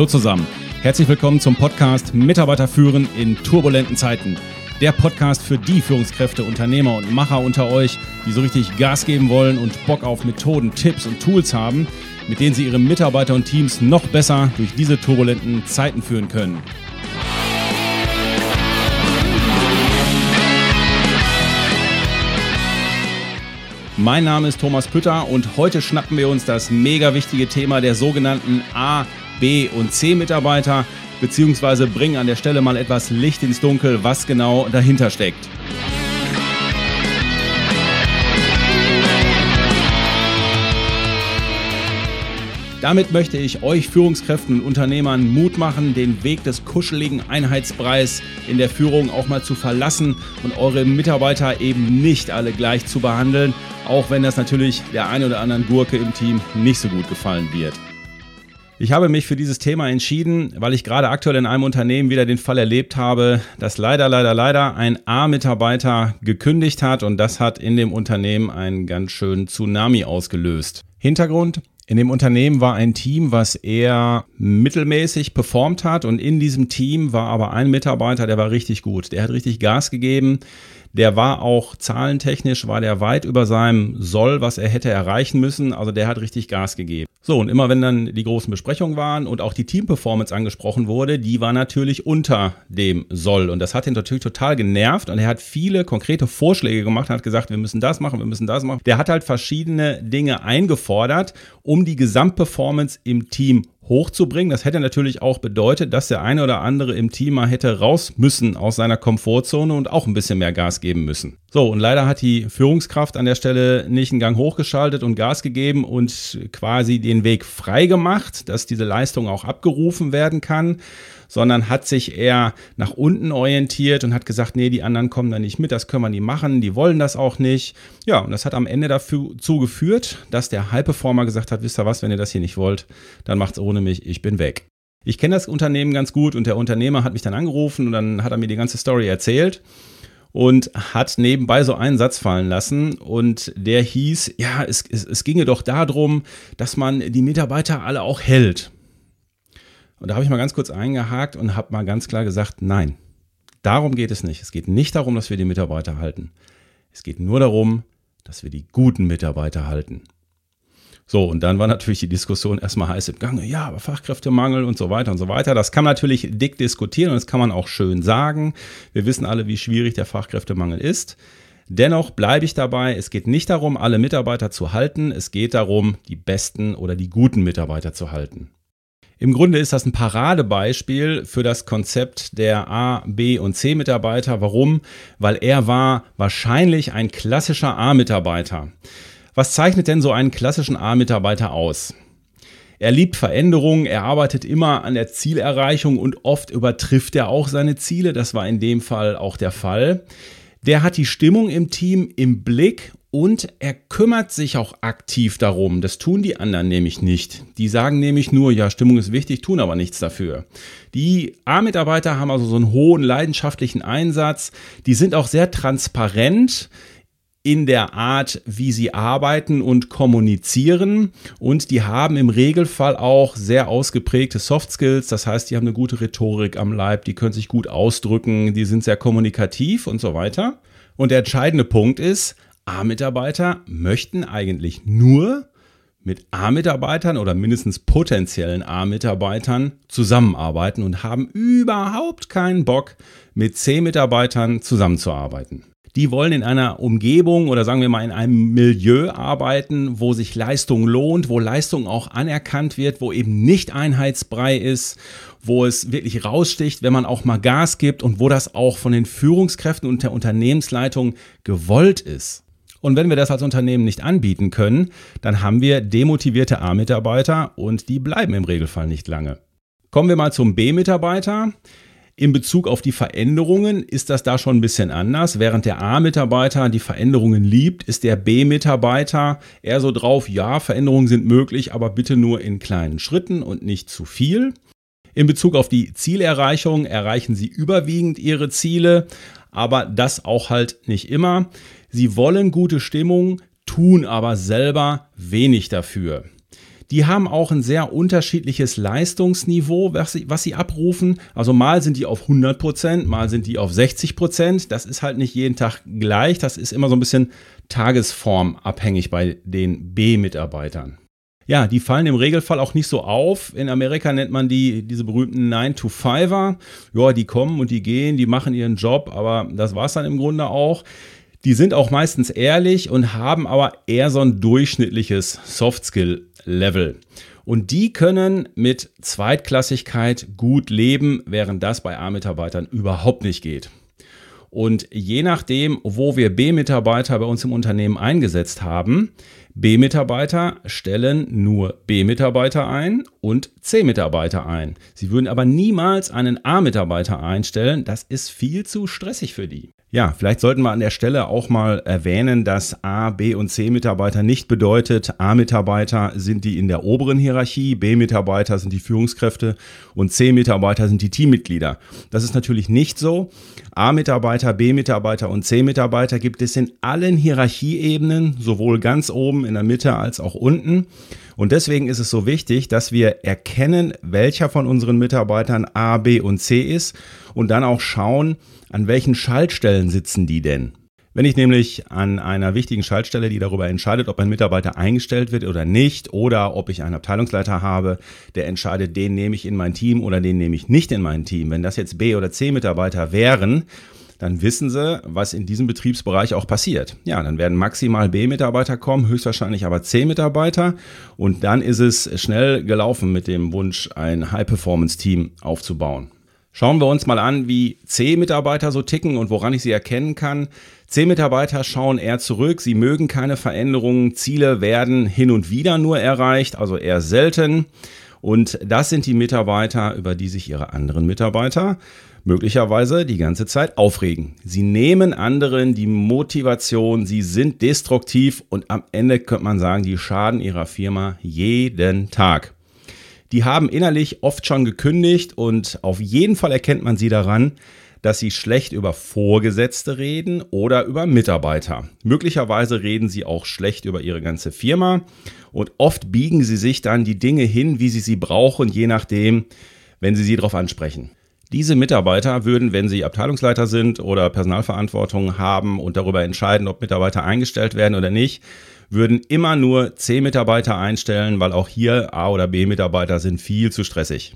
Hallo zusammen. Herzlich willkommen zum Podcast Mitarbeiter führen in turbulenten Zeiten. Der Podcast für die Führungskräfte, Unternehmer und Macher unter euch, die so richtig Gas geben wollen und Bock auf Methoden, Tipps und Tools haben, mit denen sie ihre Mitarbeiter und Teams noch besser durch diese turbulenten Zeiten führen können. Mein Name ist Thomas Pütter und heute schnappen wir uns das mega wichtige Thema der sogenannten A, B und C Mitarbeiter, beziehungsweise bringen an der Stelle mal etwas Licht ins Dunkel, was genau dahinter steckt. Damit möchte ich euch Führungskräften und Unternehmern Mut machen, den Weg des kuscheligen Einheitspreis in der Führung auch mal zu verlassen und eure Mitarbeiter eben nicht alle gleich zu behandeln, auch wenn das natürlich der ein oder anderen Gurke im Team nicht so gut gefallen wird. Ich habe mich für dieses Thema entschieden, weil ich gerade aktuell in einem Unternehmen wieder den Fall erlebt habe, dass leider, leider, leider ein A-Mitarbeiter gekündigt hat und das hat in dem Unternehmen einen ganz schönen Tsunami ausgelöst. Hintergrund, in dem Unternehmen war ein Team, was eher mittelmäßig performt hat und in diesem Team war aber ein Mitarbeiter, der war richtig gut. Der hat richtig Gas gegeben. Der war auch zahlentechnisch, war der weit über seinem Soll, was er hätte erreichen müssen. Also der hat richtig Gas gegeben. So, und immer wenn dann die großen Besprechungen waren und auch die Teamperformance angesprochen wurde, die war natürlich unter dem Soll. Und das hat ihn natürlich total genervt. Und er hat viele konkrete Vorschläge gemacht, hat gesagt, wir müssen das machen, wir müssen das machen. Der hat halt verschiedene Dinge eingefordert, um die Gesamtperformance im Team hochzubringen. Das hätte natürlich auch bedeutet, dass der eine oder andere im Team mal hätte raus müssen aus seiner Komfortzone und auch ein bisschen mehr Gas geben müssen. So, und leider hat die Führungskraft an der Stelle nicht einen Gang hochgeschaltet und Gas gegeben und quasi den Weg frei gemacht, dass diese Leistung auch abgerufen werden kann sondern hat sich eher nach unten orientiert und hat gesagt, nee, die anderen kommen da nicht mit, das können wir nicht machen, die wollen das auch nicht. Ja, und das hat am Ende dazu geführt, dass der High-Performer gesagt hat, wisst ihr was, wenn ihr das hier nicht wollt, dann macht's ohne mich, ich bin weg. Ich kenne das Unternehmen ganz gut und der Unternehmer hat mich dann angerufen und dann hat er mir die ganze Story erzählt und hat nebenbei so einen Satz fallen lassen und der hieß, ja, es, es, es ginge doch darum, dass man die Mitarbeiter alle auch hält. Und da habe ich mal ganz kurz eingehakt und habe mal ganz klar gesagt, nein, darum geht es nicht. Es geht nicht darum, dass wir die Mitarbeiter halten. Es geht nur darum, dass wir die guten Mitarbeiter halten. So, und dann war natürlich die Diskussion erstmal heiß im Gange. Ja, aber Fachkräftemangel und so weiter und so weiter. Das kann man natürlich dick diskutieren und das kann man auch schön sagen. Wir wissen alle, wie schwierig der Fachkräftemangel ist. Dennoch bleibe ich dabei, es geht nicht darum, alle Mitarbeiter zu halten, es geht darum, die besten oder die guten Mitarbeiter zu halten. Im Grunde ist das ein Paradebeispiel für das Konzept der A, B und C Mitarbeiter. Warum? Weil er war wahrscheinlich ein klassischer A-Mitarbeiter. Was zeichnet denn so einen klassischen A-Mitarbeiter aus? Er liebt Veränderungen, er arbeitet immer an der Zielerreichung und oft übertrifft er auch seine Ziele. Das war in dem Fall auch der Fall. Der hat die Stimmung im Team im Blick und er kümmert sich auch aktiv darum. Das tun die anderen nämlich nicht. Die sagen nämlich nur, ja, Stimmung ist wichtig, tun aber nichts dafür. Die A-Mitarbeiter haben also so einen hohen leidenschaftlichen Einsatz. Die sind auch sehr transparent in der Art, wie sie arbeiten und kommunizieren. Und die haben im Regelfall auch sehr ausgeprägte Soft Skills. Das heißt, die haben eine gute Rhetorik am Leib, die können sich gut ausdrücken, die sind sehr kommunikativ und so weiter. Und der entscheidende Punkt ist, A-Mitarbeiter möchten eigentlich nur mit A-Mitarbeitern oder mindestens potenziellen A-Mitarbeitern zusammenarbeiten und haben überhaupt keinen Bock, mit C-Mitarbeitern zusammenzuarbeiten. Die wollen in einer Umgebung oder sagen wir mal in einem Milieu arbeiten, wo sich Leistung lohnt, wo Leistung auch anerkannt wird, wo eben nicht Einheitsbrei ist, wo es wirklich raussticht, wenn man auch mal Gas gibt und wo das auch von den Führungskräften und der Unternehmensleitung gewollt ist. Und wenn wir das als Unternehmen nicht anbieten können, dann haben wir demotivierte A-Mitarbeiter und die bleiben im Regelfall nicht lange. Kommen wir mal zum B-Mitarbeiter. In Bezug auf die Veränderungen ist das da schon ein bisschen anders. Während der A-Mitarbeiter die Veränderungen liebt, ist der B-Mitarbeiter eher so drauf, ja, Veränderungen sind möglich, aber bitte nur in kleinen Schritten und nicht zu viel. In Bezug auf die Zielerreichung erreichen sie überwiegend ihre Ziele, aber das auch halt nicht immer. Sie wollen gute Stimmung, tun aber selber wenig dafür. Die haben auch ein sehr unterschiedliches Leistungsniveau, was sie, was sie abrufen. Also mal sind die auf 100 Prozent, mal sind die auf 60 Prozent. Das ist halt nicht jeden Tag gleich. Das ist immer so ein bisschen tagesformabhängig bei den B-Mitarbeitern. Ja, die fallen im Regelfall auch nicht so auf. In Amerika nennt man die diese berühmten 9-to-5er. Ja, die kommen und die gehen, die machen ihren Job, aber das war es dann im Grunde auch. Die sind auch meistens ehrlich und haben aber eher so ein durchschnittliches Soft-Skill-Level. Und die können mit Zweitklassigkeit gut leben, während das bei A-Mitarbeitern überhaupt nicht geht. Und je nachdem, wo wir B-Mitarbeiter bei uns im Unternehmen eingesetzt haben, B-Mitarbeiter stellen nur B-Mitarbeiter ein und C-Mitarbeiter ein. Sie würden aber niemals einen A-Mitarbeiter einstellen. Das ist viel zu stressig für die. Ja, vielleicht sollten wir an der Stelle auch mal erwähnen, dass A, B und C-Mitarbeiter nicht bedeutet, A-Mitarbeiter sind die in der oberen Hierarchie, B-Mitarbeiter sind die Führungskräfte und C-Mitarbeiter sind die Teammitglieder. Das ist natürlich nicht so. A-Mitarbeiter, B-Mitarbeiter und C-Mitarbeiter gibt es in allen Hierarchieebenen, sowohl ganz oben in der Mitte als auch unten. Und deswegen ist es so wichtig, dass wir erkennen, welcher von unseren Mitarbeitern A, B und C ist und dann auch schauen, an welchen Schaltstellen sitzen die denn? Wenn ich nämlich an einer wichtigen Schaltstelle, die darüber entscheidet, ob ein Mitarbeiter eingestellt wird oder nicht, oder ob ich einen Abteilungsleiter habe, der entscheidet, den nehme ich in mein Team oder den nehme ich nicht in mein Team. Wenn das jetzt B- oder C-Mitarbeiter wären, dann wissen sie, was in diesem Betriebsbereich auch passiert. Ja, dann werden maximal B-Mitarbeiter kommen, höchstwahrscheinlich aber C-Mitarbeiter. Und dann ist es schnell gelaufen mit dem Wunsch, ein High-Performance-Team aufzubauen. Schauen wir uns mal an, wie C-Mitarbeiter so ticken und woran ich sie erkennen kann. C-Mitarbeiter schauen eher zurück, sie mögen keine Veränderungen, Ziele werden hin und wieder nur erreicht, also eher selten. Und das sind die Mitarbeiter, über die sich ihre anderen Mitarbeiter möglicherweise die ganze Zeit aufregen. Sie nehmen anderen die Motivation, sie sind destruktiv und am Ende könnte man sagen, die schaden ihrer Firma jeden Tag die haben innerlich oft schon gekündigt und auf jeden Fall erkennt man sie daran, dass sie schlecht über Vorgesetzte reden oder über Mitarbeiter. Möglicherweise reden sie auch schlecht über ihre ganze Firma und oft biegen sie sich dann die Dinge hin, wie sie sie brauchen, je nachdem, wenn sie sie darauf ansprechen. Diese Mitarbeiter würden, wenn sie Abteilungsleiter sind oder Personalverantwortung haben und darüber entscheiden, ob Mitarbeiter eingestellt werden oder nicht, würden immer nur C-Mitarbeiter einstellen, weil auch hier A- oder B-Mitarbeiter sind viel zu stressig.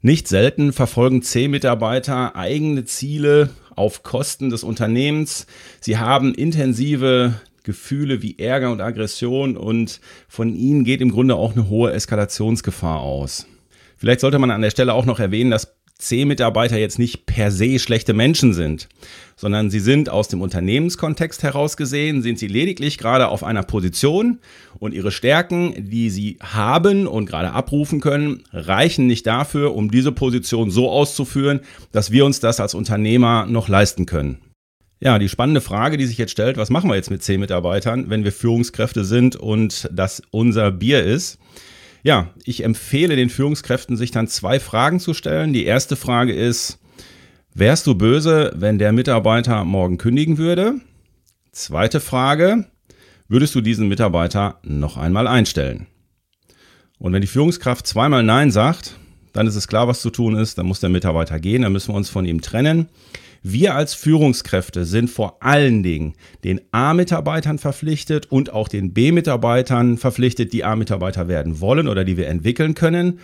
Nicht selten verfolgen C-Mitarbeiter eigene Ziele auf Kosten des Unternehmens. Sie haben intensive Gefühle wie Ärger und Aggression und von ihnen geht im Grunde auch eine hohe Eskalationsgefahr aus. Vielleicht sollte man an der Stelle auch noch erwähnen, dass C-Mitarbeiter jetzt nicht per se schlechte Menschen sind, sondern sie sind aus dem Unternehmenskontext heraus gesehen, sind sie lediglich gerade auf einer Position und ihre Stärken, die sie haben und gerade abrufen können, reichen nicht dafür, um diese Position so auszuführen, dass wir uns das als Unternehmer noch leisten können. Ja, die spannende Frage, die sich jetzt stellt, was machen wir jetzt mit C-Mitarbeitern, wenn wir Führungskräfte sind und das unser Bier ist? Ja, ich empfehle den Führungskräften, sich dann zwei Fragen zu stellen. Die erste Frage ist, wärst du böse, wenn der Mitarbeiter morgen kündigen würde? Zweite Frage, würdest du diesen Mitarbeiter noch einmal einstellen? Und wenn die Führungskraft zweimal Nein sagt, dann ist es klar, was zu tun ist. Dann muss der Mitarbeiter gehen, dann müssen wir uns von ihm trennen. Wir als Führungskräfte sind vor allen Dingen den A-Mitarbeitern verpflichtet und auch den B-Mitarbeitern verpflichtet, die A-Mitarbeiter werden wollen oder die wir entwickeln können.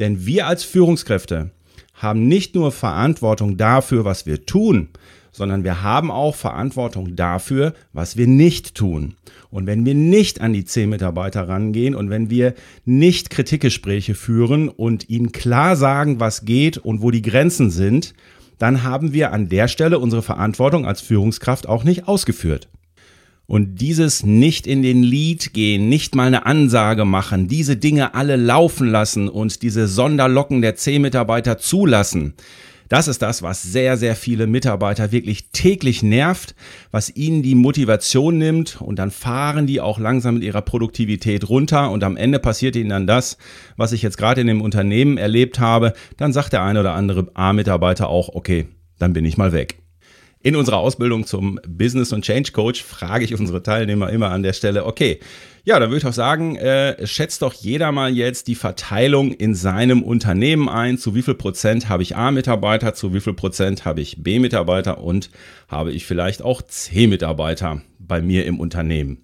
Denn wir als Führungskräfte haben nicht nur Verantwortung dafür, was wir tun, sondern wir haben auch Verantwortung dafür, was wir nicht tun. Und wenn wir nicht an die C-Mitarbeiter rangehen und wenn wir nicht Kritikgespräche führen und ihnen klar sagen, was geht und wo die Grenzen sind, dann haben wir an der Stelle unsere Verantwortung als Führungskraft auch nicht ausgeführt. Und dieses nicht in den Lied gehen, nicht mal eine Ansage machen, diese Dinge alle laufen lassen und diese Sonderlocken der C-Mitarbeiter zulassen, das ist das, was sehr, sehr viele Mitarbeiter wirklich täglich nervt, was ihnen die Motivation nimmt und dann fahren die auch langsam mit ihrer Produktivität runter und am Ende passiert ihnen dann das, was ich jetzt gerade in dem Unternehmen erlebt habe. Dann sagt der eine oder andere A-Mitarbeiter auch, okay, dann bin ich mal weg. In unserer Ausbildung zum Business und Change Coach frage ich unsere Teilnehmer immer an der Stelle, okay, ja, dann würde ich auch sagen, äh, schätzt doch jeder mal jetzt die Verteilung in seinem Unternehmen ein. Zu wie viel Prozent habe ich A-Mitarbeiter, zu wie viel Prozent habe ich B-Mitarbeiter und habe ich vielleicht auch C-Mitarbeiter bei mir im Unternehmen.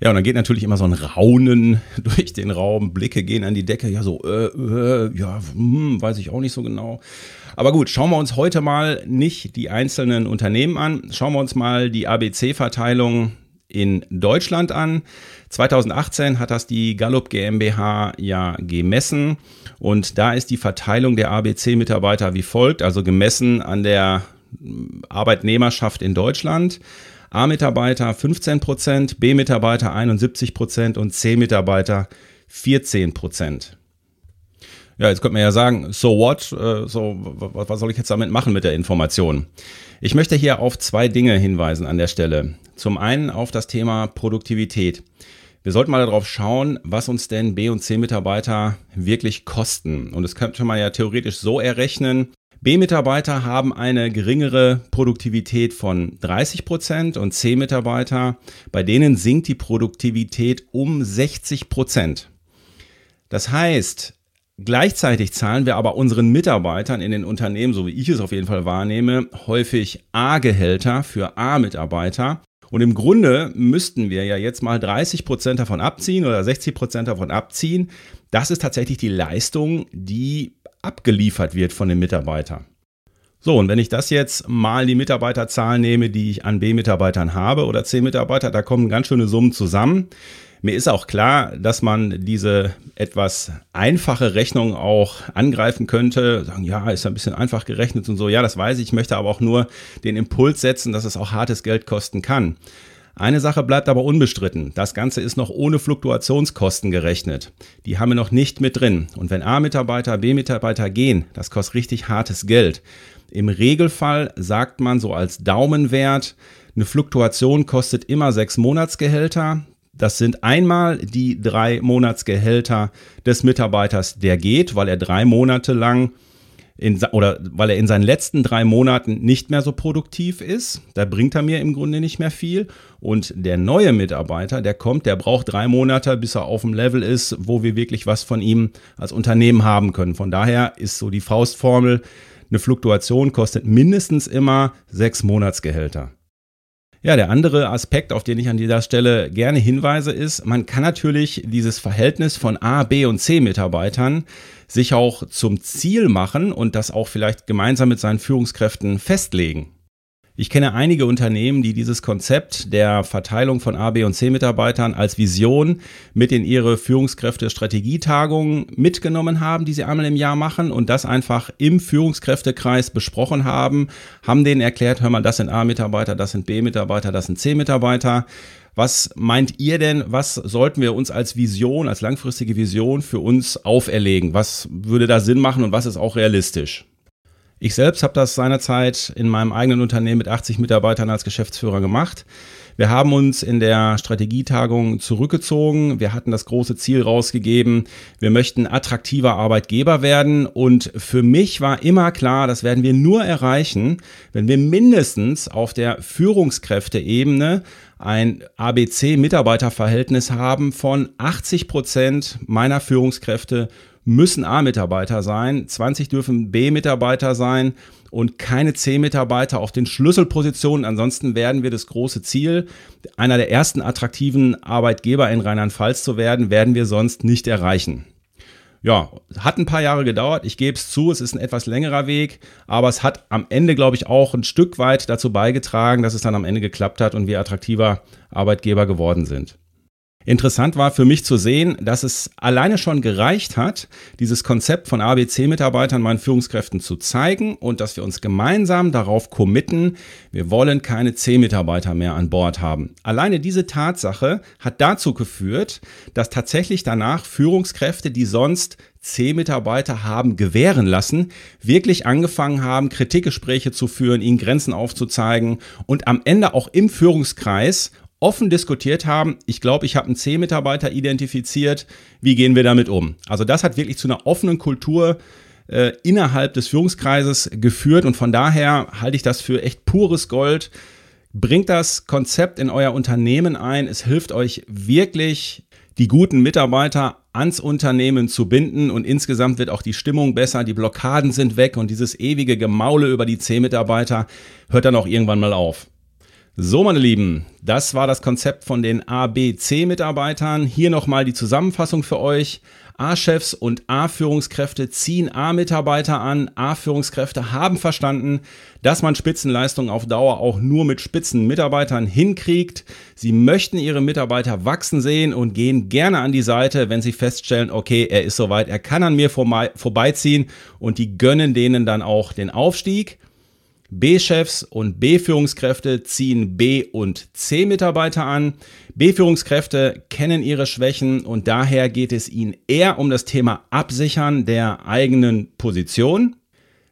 Ja, und dann geht natürlich immer so ein Raunen durch den Raum, Blicke gehen an die Decke, ja, so, äh, äh, ja, hm, weiß ich auch nicht so genau. Aber gut, schauen wir uns heute mal nicht die einzelnen Unternehmen an. Schauen wir uns mal die ABC-Verteilung in Deutschland an. 2018 hat das die Gallup GmbH ja gemessen und da ist die Verteilung der ABC-Mitarbeiter wie folgt, also gemessen an der Arbeitnehmerschaft in Deutschland. A-Mitarbeiter 15 Prozent, B-Mitarbeiter 71 Prozent und C-Mitarbeiter 14 Prozent. Ja, jetzt könnte man ja sagen, so what? Äh, so, was soll ich jetzt damit machen mit der Information? Ich möchte hier auf zwei Dinge hinweisen an der Stelle. Zum einen auf das Thema Produktivität. Wir sollten mal darauf schauen, was uns denn B- und C-Mitarbeiter wirklich kosten. Und das könnte man ja theoretisch so errechnen. B-Mitarbeiter haben eine geringere Produktivität von 30 Prozent und C-Mitarbeiter, bei denen sinkt die Produktivität um 60 Prozent. Das heißt, Gleichzeitig zahlen wir aber unseren Mitarbeitern in den Unternehmen, so wie ich es auf jeden Fall wahrnehme, häufig A-Gehälter für A-Mitarbeiter. Und im Grunde müssten wir ja jetzt mal 30 Prozent davon abziehen oder 60 Prozent davon abziehen. Das ist tatsächlich die Leistung, die abgeliefert wird von den Mitarbeitern. So, und wenn ich das jetzt mal die Mitarbeiterzahlen nehme, die ich an B-Mitarbeitern habe oder C-Mitarbeiter, da kommen ganz schöne Summen zusammen. Mir ist auch klar, dass man diese etwas einfache Rechnung auch angreifen könnte. Sagen, ja, ist ein bisschen einfach gerechnet und so. Ja, das weiß ich. Ich möchte aber auch nur den Impuls setzen, dass es auch hartes Geld kosten kann. Eine Sache bleibt aber unbestritten. Das Ganze ist noch ohne Fluktuationskosten gerechnet. Die haben wir noch nicht mit drin. Und wenn A-Mitarbeiter, B-Mitarbeiter gehen, das kostet richtig hartes Geld. Im Regelfall sagt man so als Daumenwert, eine Fluktuation kostet immer sechs Monatsgehälter. Das sind einmal die drei Monatsgehälter des Mitarbeiters, der geht, weil er drei Monate lang in, oder weil er in seinen letzten drei Monaten nicht mehr so produktiv ist. Da bringt er mir im Grunde nicht mehr viel. Und der neue Mitarbeiter, der kommt, der braucht drei Monate, bis er auf dem Level ist, wo wir wirklich was von ihm als Unternehmen haben können. Von daher ist so die Faustformel, eine Fluktuation kostet mindestens immer sechs Monatsgehälter. Ja, der andere Aspekt, auf den ich an dieser Stelle gerne hinweise, ist, man kann natürlich dieses Verhältnis von A, B und C Mitarbeitern sich auch zum Ziel machen und das auch vielleicht gemeinsam mit seinen Führungskräften festlegen. Ich kenne einige Unternehmen, die dieses Konzept der Verteilung von A, B und C Mitarbeitern als Vision mit in ihre Führungskräfte-Strategietagungen mitgenommen haben, die sie einmal im Jahr machen und das einfach im Führungskräftekreis besprochen haben, haben denen erklärt, hör mal, das sind A-Mitarbeiter, das sind B-Mitarbeiter, das sind C-Mitarbeiter. Was meint ihr denn, was sollten wir uns als Vision, als langfristige Vision für uns auferlegen? Was würde da Sinn machen und was ist auch realistisch? Ich selbst habe das seinerzeit in meinem eigenen Unternehmen mit 80 Mitarbeitern als Geschäftsführer gemacht. Wir haben uns in der Strategietagung zurückgezogen. Wir hatten das große Ziel rausgegeben. Wir möchten attraktiver Arbeitgeber werden. Und für mich war immer klar, das werden wir nur erreichen, wenn wir mindestens auf der Führungskräfteebene ein ABC-Mitarbeiterverhältnis haben von 80 Prozent meiner Führungskräfte müssen A-Mitarbeiter sein, 20 dürfen B-Mitarbeiter sein und keine C-Mitarbeiter auf den Schlüsselpositionen. Ansonsten werden wir das große Ziel, einer der ersten attraktiven Arbeitgeber in Rheinland-Pfalz zu werden, werden wir sonst nicht erreichen. Ja, hat ein paar Jahre gedauert. Ich gebe es zu, es ist ein etwas längerer Weg, aber es hat am Ende, glaube ich, auch ein Stück weit dazu beigetragen, dass es dann am Ende geklappt hat und wir attraktiver Arbeitgeber geworden sind. Interessant war für mich zu sehen, dass es alleine schon gereicht hat, dieses Konzept von ABC-Mitarbeitern meinen Führungskräften zu zeigen und dass wir uns gemeinsam darauf committen, wir wollen keine C-Mitarbeiter mehr an Bord haben. Alleine diese Tatsache hat dazu geführt, dass tatsächlich danach Führungskräfte, die sonst C-Mitarbeiter haben gewähren lassen, wirklich angefangen haben, Kritikgespräche zu führen, ihnen Grenzen aufzuzeigen und am Ende auch im Führungskreis offen diskutiert haben. Ich glaube, ich habe einen C-Mitarbeiter identifiziert. Wie gehen wir damit um? Also das hat wirklich zu einer offenen Kultur äh, innerhalb des Führungskreises geführt und von daher halte ich das für echt pures Gold. Bringt das Konzept in euer Unternehmen ein. Es hilft euch wirklich, die guten Mitarbeiter ans Unternehmen zu binden und insgesamt wird auch die Stimmung besser, die Blockaden sind weg und dieses ewige Gemaule über die C-Mitarbeiter hört dann auch irgendwann mal auf. So, meine Lieben, das war das Konzept von den ABC-Mitarbeitern. Hier nochmal die Zusammenfassung für euch. A-Chefs und A-Führungskräfte ziehen A-Mitarbeiter an. A-Führungskräfte haben verstanden, dass man Spitzenleistung auf Dauer auch nur mit Spitzenmitarbeitern hinkriegt. Sie möchten ihre Mitarbeiter wachsen sehen und gehen gerne an die Seite, wenn sie feststellen, okay, er ist soweit, er kann an mir vorbeiziehen und die gönnen denen dann auch den Aufstieg. B-Chefs und B-Führungskräfte ziehen B- und C-Mitarbeiter an. B-Führungskräfte kennen ihre Schwächen und daher geht es ihnen eher um das Thema Absichern der eigenen Position.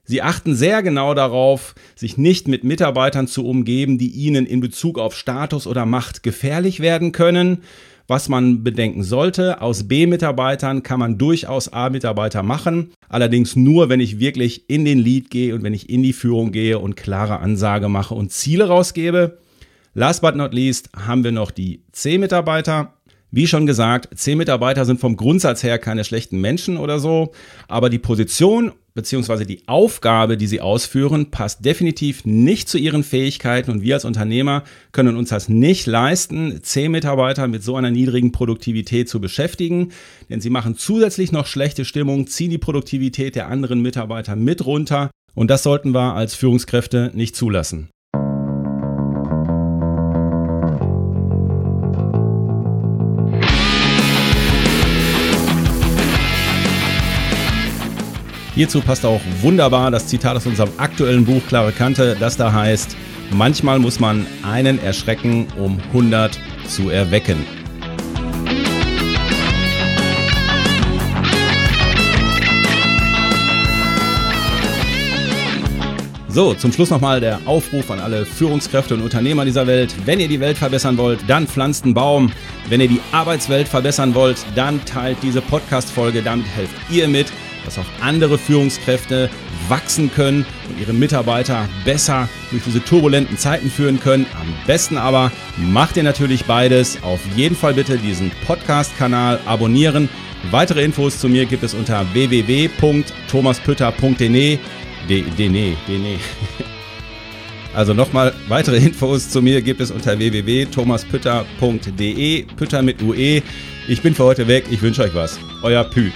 Sie achten sehr genau darauf, sich nicht mit Mitarbeitern zu umgeben, die ihnen in Bezug auf Status oder Macht gefährlich werden können was man bedenken sollte. Aus B-Mitarbeitern kann man durchaus A-Mitarbeiter machen. Allerdings nur, wenn ich wirklich in den Lead gehe und wenn ich in die Führung gehe und klare Ansage mache und Ziele rausgebe. Last but not least haben wir noch die C-Mitarbeiter. Wie schon gesagt, C-Mitarbeiter sind vom Grundsatz her keine schlechten Menschen oder so, aber die Position bzw. die Aufgabe, die sie ausführen, passt definitiv nicht zu ihren Fähigkeiten und wir als Unternehmer können uns das nicht leisten, C-Mitarbeiter mit so einer niedrigen Produktivität zu beschäftigen, denn sie machen zusätzlich noch schlechte Stimmung, ziehen die Produktivität der anderen Mitarbeiter mit runter und das sollten wir als Führungskräfte nicht zulassen. Hierzu passt auch wunderbar das Zitat aus unserem aktuellen Buch Klare Kante, das da heißt, manchmal muss man einen erschrecken, um 100 zu erwecken. So, zum Schluss nochmal der Aufruf an alle Führungskräfte und Unternehmer dieser Welt. Wenn ihr die Welt verbessern wollt, dann pflanzt einen Baum. Wenn ihr die Arbeitswelt verbessern wollt, dann teilt diese Podcast-Folge. Damit helft ihr mit dass auch andere Führungskräfte wachsen können und ihre Mitarbeiter besser durch diese turbulenten Zeiten führen können. Am besten aber macht ihr natürlich beides. Auf jeden Fall bitte diesen Podcast-Kanal abonnieren. Weitere Infos zu mir gibt es unter www.thomaspütter.de. Also nochmal, weitere Infos zu mir gibt es unter www.thomaspütter.de. Pütter mit UE. Ich bin für heute weg. Ich wünsche euch was. Euer Pü.